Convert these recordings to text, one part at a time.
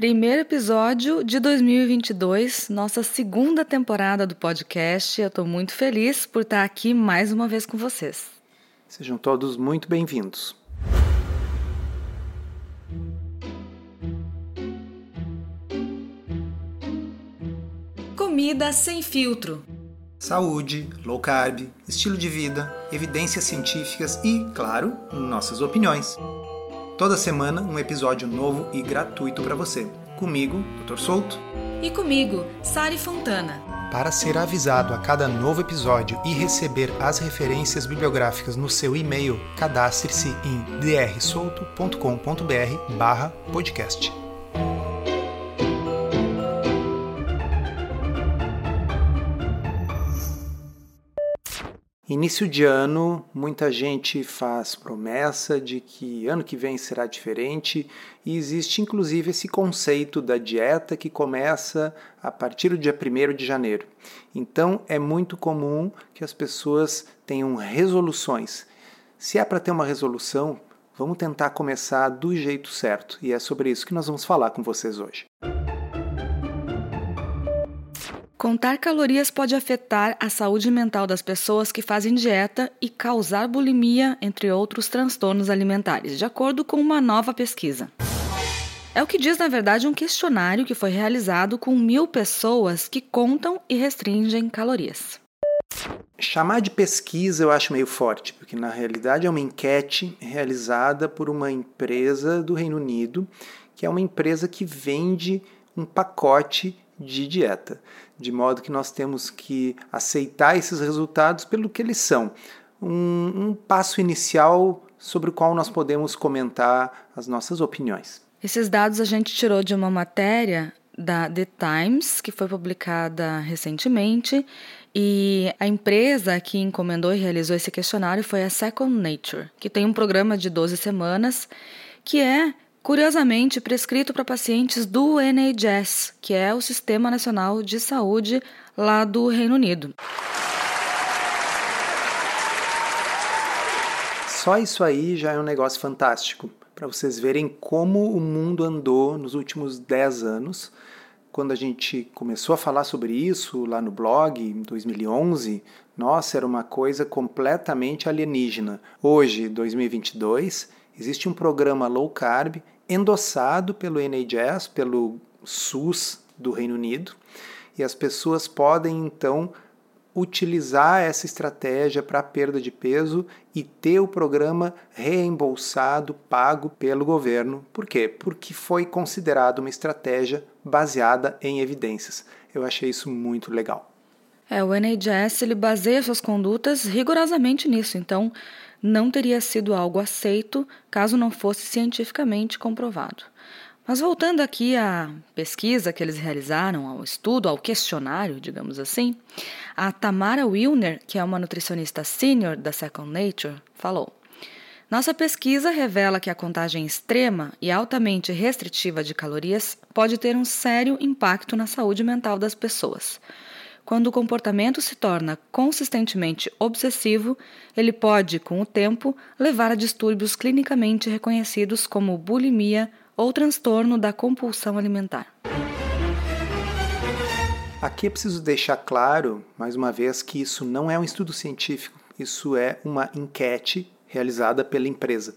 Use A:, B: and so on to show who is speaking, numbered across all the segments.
A: Primeiro episódio de 2022, nossa segunda temporada do podcast. Eu estou muito feliz por estar aqui mais uma vez com vocês.
B: Sejam todos muito bem-vindos.
A: Comida sem filtro.
B: Saúde, low carb, estilo de vida, evidências científicas e, claro, nossas opiniões. Toda semana um episódio novo e gratuito para você. Comigo, Dr. Souto.
A: E comigo, Sari Fontana.
B: Para ser avisado a cada novo episódio e receber as referências bibliográficas no seu e-mail, cadastre-se em drsolto.com.br/podcast. Início de ano, muita gente faz promessa de que ano que vem será diferente e existe inclusive esse conceito da dieta que começa a partir do dia 1 de janeiro. Então é muito comum que as pessoas tenham resoluções. Se é para ter uma resolução, vamos tentar começar do jeito certo e é sobre isso que nós vamos falar com vocês hoje.
A: Contar calorias pode afetar a saúde mental das pessoas que fazem dieta e causar bulimia, entre outros transtornos alimentares, de acordo com uma nova pesquisa. É o que diz, na verdade, um questionário que foi realizado com mil pessoas que contam e restringem calorias.
B: Chamar de pesquisa eu acho meio forte, porque na realidade é uma enquete realizada por uma empresa do Reino Unido, que é uma empresa que vende um pacote de dieta, de modo que nós temos que aceitar esses resultados pelo que eles são. Um, um passo inicial sobre o qual nós podemos comentar as nossas opiniões.
A: Esses dados a gente tirou de uma matéria da The Times, que foi publicada recentemente, e a empresa que encomendou e realizou esse questionário foi a Second Nature, que tem um programa de 12 semanas que é curiosamente prescrito para pacientes do NHS, que é o Sistema Nacional de Saúde lá do Reino Unido.
B: Só isso aí já é um negócio fantástico, para vocês verem como o mundo andou nos últimos 10 anos. Quando a gente começou a falar sobre isso lá no blog, em 2011, nossa, era uma coisa completamente alienígena. Hoje, 2022, Existe um programa low carb endossado pelo NHS, pelo SUS do Reino Unido, e as pessoas podem então utilizar essa estratégia para perda de peso e ter o programa reembolsado, pago pelo governo. Por quê? Porque foi considerado uma estratégia baseada em evidências. Eu achei isso muito legal.
A: É, o NHS ele baseia suas condutas rigorosamente nisso. Então, não teria sido algo aceito caso não fosse cientificamente comprovado. Mas voltando aqui à pesquisa que eles realizaram, ao estudo, ao questionário, digamos assim, a Tamara Wilner, que é uma nutricionista sênior da Second Nature, falou: Nossa pesquisa revela que a contagem extrema e altamente restritiva de calorias pode ter um sério impacto na saúde mental das pessoas. Quando o comportamento se torna consistentemente obsessivo, ele pode, com o tempo, levar a distúrbios clinicamente reconhecidos como bulimia ou transtorno da compulsão alimentar.
B: Aqui é preciso deixar claro, mais uma vez, que isso não é um estudo científico, isso é uma enquete realizada pela empresa.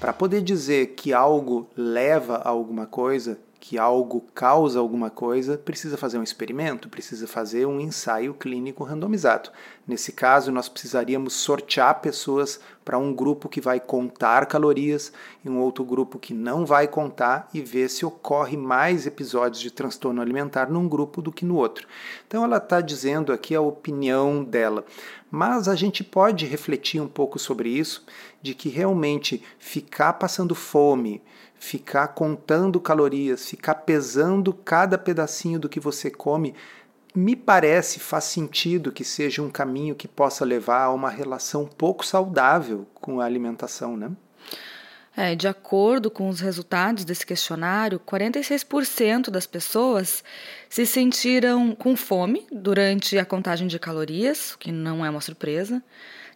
B: Para poder dizer que algo leva a alguma coisa, que algo causa alguma coisa, precisa fazer um experimento, precisa fazer um ensaio clínico randomizado. Nesse caso, nós precisaríamos sortear pessoas para um grupo que vai contar calorias e um outro grupo que não vai contar e ver se ocorre mais episódios de transtorno alimentar num grupo do que no outro. Então, ela está dizendo aqui a opinião dela. Mas a gente pode refletir um pouco sobre isso, de que realmente ficar passando fome, ficar contando calorias, ficar pesando cada pedacinho do que você come, me parece faz sentido que seja um caminho que possa levar a uma relação pouco saudável com a alimentação, né?
A: É, de acordo com os resultados desse questionário, 46% das pessoas se sentiram com fome durante a contagem de calorias, o que não é uma surpresa.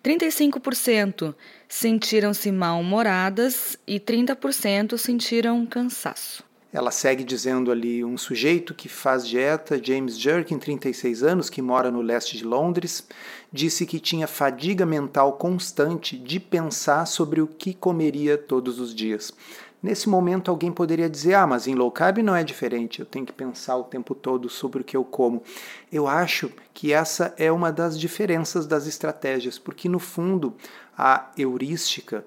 A: 35% sentiram-se mal-humoradas e 30% sentiram cansaço.
B: Ela segue dizendo ali: um sujeito que faz dieta, James Jerkin, 36 anos, que mora no leste de Londres, disse que tinha fadiga mental constante de pensar sobre o que comeria todos os dias. Nesse momento, alguém poderia dizer: ah, mas em low carb não é diferente, eu tenho que pensar o tempo todo sobre o que eu como. Eu acho que essa é uma das diferenças das estratégias, porque no fundo, a heurística,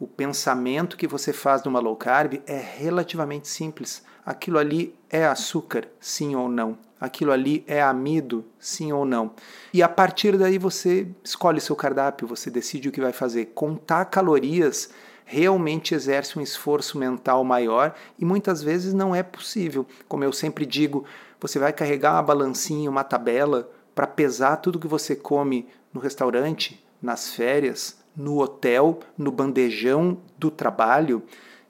B: o pensamento que você faz numa low carb é relativamente simples. Aquilo ali é açúcar, sim ou não. Aquilo ali é amido, sim ou não. E a partir daí você escolhe seu cardápio, você decide o que vai fazer. Contar calorias realmente exerce um esforço mental maior e muitas vezes não é possível. Como eu sempre digo, você vai carregar uma balancinha, uma tabela para pesar tudo que você come no restaurante, nas férias, no hotel, no bandejão do trabalho.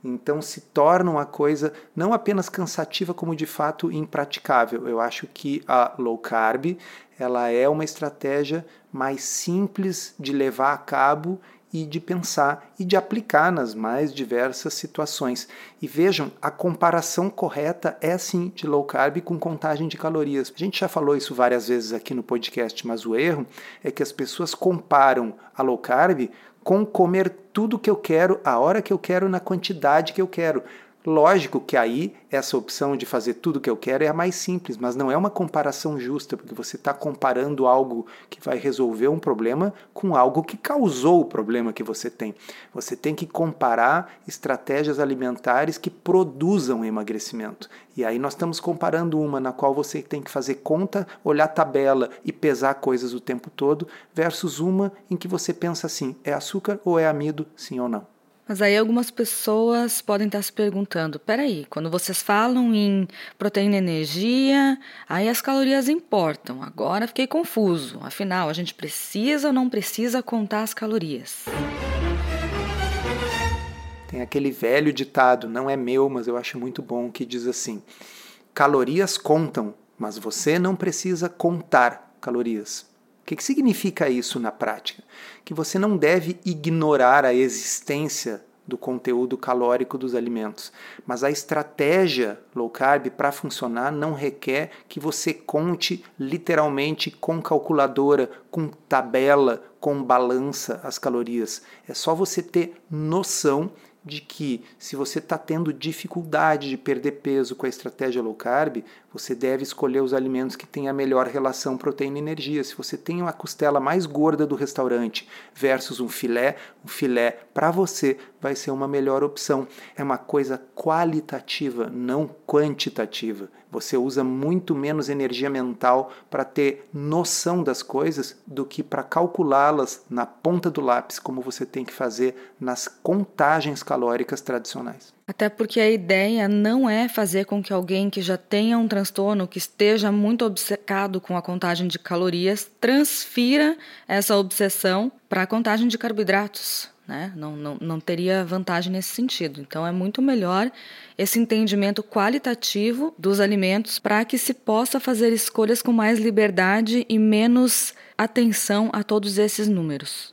B: Então se torna uma coisa não apenas cansativa, como de fato impraticável. Eu acho que a low carb ela é uma estratégia mais simples de levar a cabo e de pensar e de aplicar nas mais diversas situações. E vejam, a comparação correta é sim de low carb com contagem de calorias. A gente já falou isso várias vezes aqui no podcast, mas o erro é que as pessoas comparam a low carb com comer tudo que eu quero, a hora que eu quero, na quantidade que eu quero. Lógico que aí essa opção de fazer tudo o que eu quero é a mais simples, mas não é uma comparação justa, porque você está comparando algo que vai resolver um problema com algo que causou o problema que você tem. Você tem que comparar estratégias alimentares que produzam emagrecimento. E aí nós estamos comparando uma na qual você tem que fazer conta, olhar tabela e pesar coisas o tempo todo, versus uma em que você pensa assim: é açúcar ou é amido, sim ou não?
A: Mas aí algumas pessoas podem estar se perguntando: peraí, quando vocês falam em proteína e energia, aí as calorias importam. Agora fiquei confuso. Afinal, a gente precisa ou não precisa contar as calorias?
B: Tem aquele velho ditado, não é meu, mas eu acho muito bom, que diz assim: calorias contam, mas você não precisa contar calorias. Que, que significa isso na prática? Que você não deve ignorar a existência do conteúdo calórico dos alimentos. Mas a estratégia low carb para funcionar não requer que você conte literalmente com calculadora, com tabela, com balança as calorias. É só você ter noção de que se você está tendo dificuldade de perder peso com a estratégia low carb, você deve escolher os alimentos que têm a melhor relação proteína-energia. Se você tem uma costela mais gorda do restaurante versus um filé, um filé para você vai ser uma melhor opção. É uma coisa qualitativa, não quantitativa. Você usa muito menos energia mental para ter noção das coisas do que para calculá-las na ponta do lápis, como você tem que fazer nas contagens calóricas tradicionais.
A: Até porque a ideia não é fazer com que alguém que já tenha um transtorno, que esteja muito obcecado com a contagem de calorias, transfira essa obsessão para a contagem de carboidratos. Né? Não, não, não teria vantagem nesse sentido. Então, é muito melhor esse entendimento qualitativo dos alimentos para que se possa fazer escolhas com mais liberdade e menos atenção a todos esses números.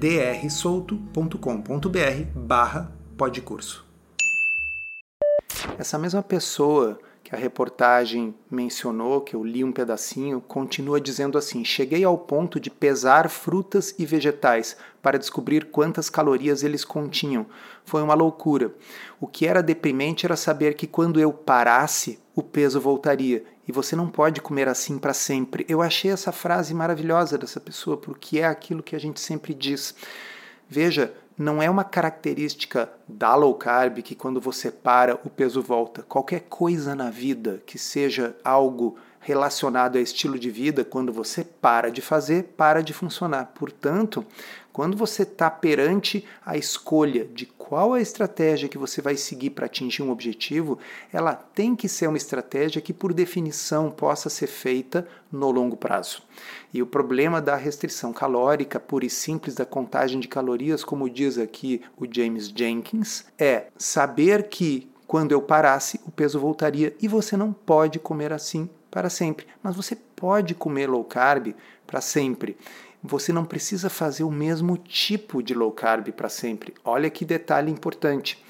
B: drsolto.com.br barra podcurso. Essa mesma pessoa que a reportagem mencionou, que eu li um pedacinho, continua dizendo assim: Cheguei ao ponto de pesar frutas e vegetais para descobrir quantas calorias eles continham. Foi uma loucura. O que era deprimente era saber que quando eu parasse, o peso voltaria. E você não pode comer assim para sempre. Eu achei essa frase maravilhosa dessa pessoa, porque é aquilo que a gente sempre diz. Veja, não é uma característica da low carb que quando você para o peso volta. Qualquer coisa na vida que seja algo relacionado a estilo de vida, quando você para de fazer, para de funcionar. Portanto, Quando você está perante a escolha de qual a estratégia que você vai seguir para atingir um objetivo, ela tem que ser uma estratégia que, por definição, possa ser feita no longo prazo. E o problema da restrição calórica, pura e simples, da contagem de calorias, como diz aqui o James Jenkins, é saber que quando eu parasse, o peso voltaria e você não pode comer assim para sempre. Mas você pode comer low carb para sempre você não precisa fazer o mesmo tipo de low carb para sempre. Olha que detalhe importante.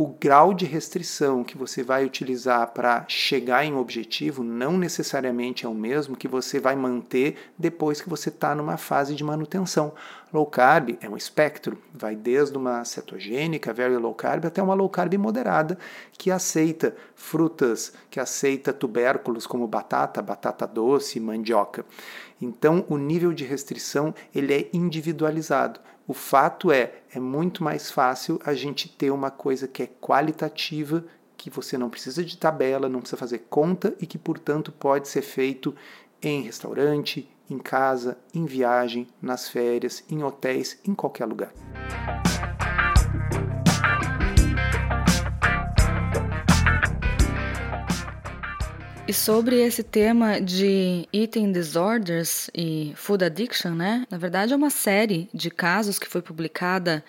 B: O grau de restrição que você vai utilizar para chegar em objetivo não necessariamente é o mesmo que você vai manter depois que você está numa fase de manutenção. Low carb é um espectro, vai desde uma cetogênica, very low carb, até uma low carb moderada, que aceita frutas, que aceita tubérculos como batata, batata doce, mandioca. Então, o nível de restrição ele é individualizado. O fato é, é muito mais fácil a gente ter uma coisa que é qualitativa, que você não precisa de tabela, não precisa fazer conta e que, portanto, pode ser feito em restaurante, em casa, em viagem, nas férias, em hotéis, em qualquer lugar.
A: E sobre esse tema de eating disorders e food addiction, né? Na verdade, é uma série de casos que foi publicada.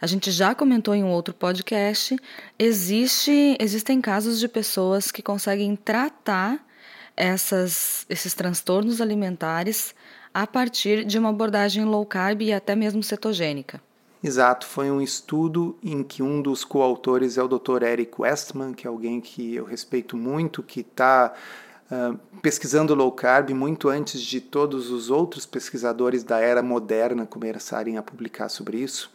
A: A gente já comentou em um outro podcast. Existe, existem casos de pessoas que conseguem tratar essas, esses transtornos alimentares a partir de uma abordagem low carb e até mesmo cetogênica.
B: Exato, foi um estudo em que um dos coautores é o Dr. Eric Westman, que é alguém que eu respeito muito, que está uh, pesquisando low carb muito antes de todos os outros pesquisadores da era moderna começarem a publicar sobre isso.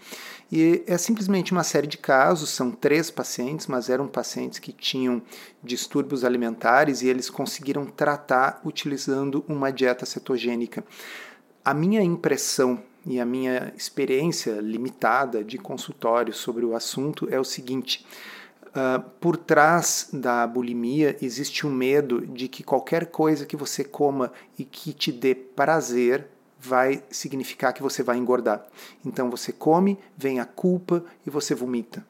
B: E é simplesmente uma série de casos, são três pacientes, mas eram pacientes que tinham distúrbios alimentares e eles conseguiram tratar utilizando uma dieta cetogênica. A minha impressão e a minha experiência limitada de consultório sobre o assunto é o seguinte: uh, por trás da bulimia existe o um medo de que qualquer coisa que você coma e que te dê prazer vai significar que você vai engordar. Então você come, vem a culpa e você vomita.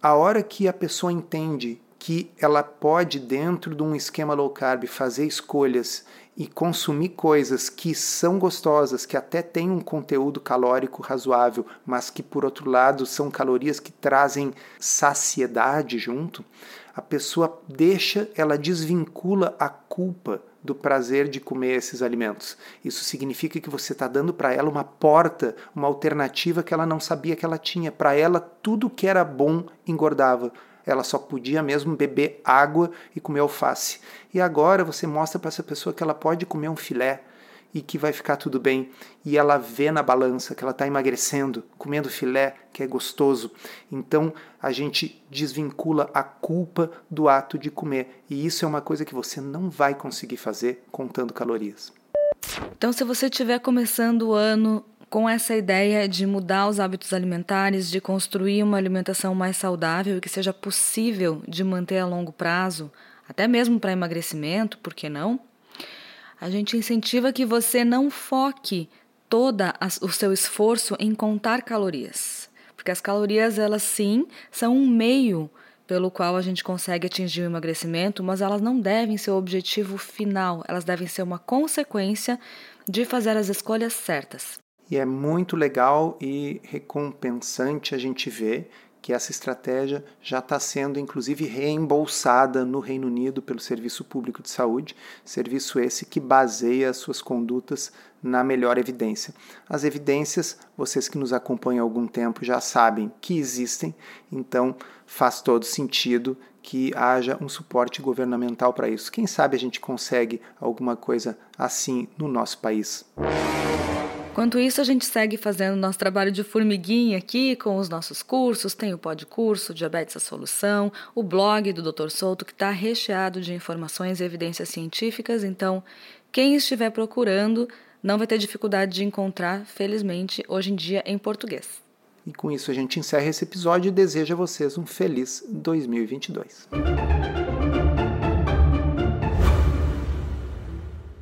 B: A hora que a pessoa entende que ela pode, dentro de um esquema low carb, fazer escolhas e consumir coisas que são gostosas, que até têm um conteúdo calórico razoável, mas que por outro lado são calorias que trazem saciedade junto, a pessoa deixa, ela desvincula a culpa do prazer de comer esses alimentos. Isso significa que você está dando para ela uma porta, uma alternativa que ela não sabia que ela tinha. Para ela, tudo que era bom engordava ela só podia mesmo beber água e comer alface. E agora você mostra para essa pessoa que ela pode comer um filé e que vai ficar tudo bem. E ela vê na balança que ela está emagrecendo, comendo filé, que é gostoso. Então a gente desvincula a culpa do ato de comer. E isso é uma coisa que você não vai conseguir fazer contando calorias.
A: Então, se você estiver começando o ano com essa ideia de mudar os hábitos alimentares, de construir uma alimentação mais saudável e que seja possível de manter a longo prazo, até mesmo para emagrecimento, por que não? A gente incentiva que você não foque todo o seu esforço em contar calorias, porque as calorias elas sim são um meio pelo qual a gente consegue atingir o emagrecimento, mas elas não devem ser o objetivo final, elas devem ser uma consequência de fazer as escolhas certas.
B: E é muito legal e recompensante a gente ver que essa estratégia já está sendo inclusive reembolsada no Reino Unido pelo Serviço Público de Saúde, serviço esse que baseia as suas condutas na melhor evidência. As evidências, vocês que nos acompanham há algum tempo já sabem que existem, então faz todo sentido que haja um suporte governamental para isso. Quem sabe a gente consegue alguma coisa assim no nosso país.
A: Enquanto isso, a gente segue fazendo nosso trabalho de formiguinha aqui com os nossos cursos. Tem o Podcurso, Diabetes a Solução, o blog do Dr. Souto, que está recheado de informações e evidências científicas. Então, quem estiver procurando não vai ter dificuldade de encontrar, felizmente, hoje em dia em português.
B: E com isso a gente encerra esse episódio e deseja a vocês um feliz 2022.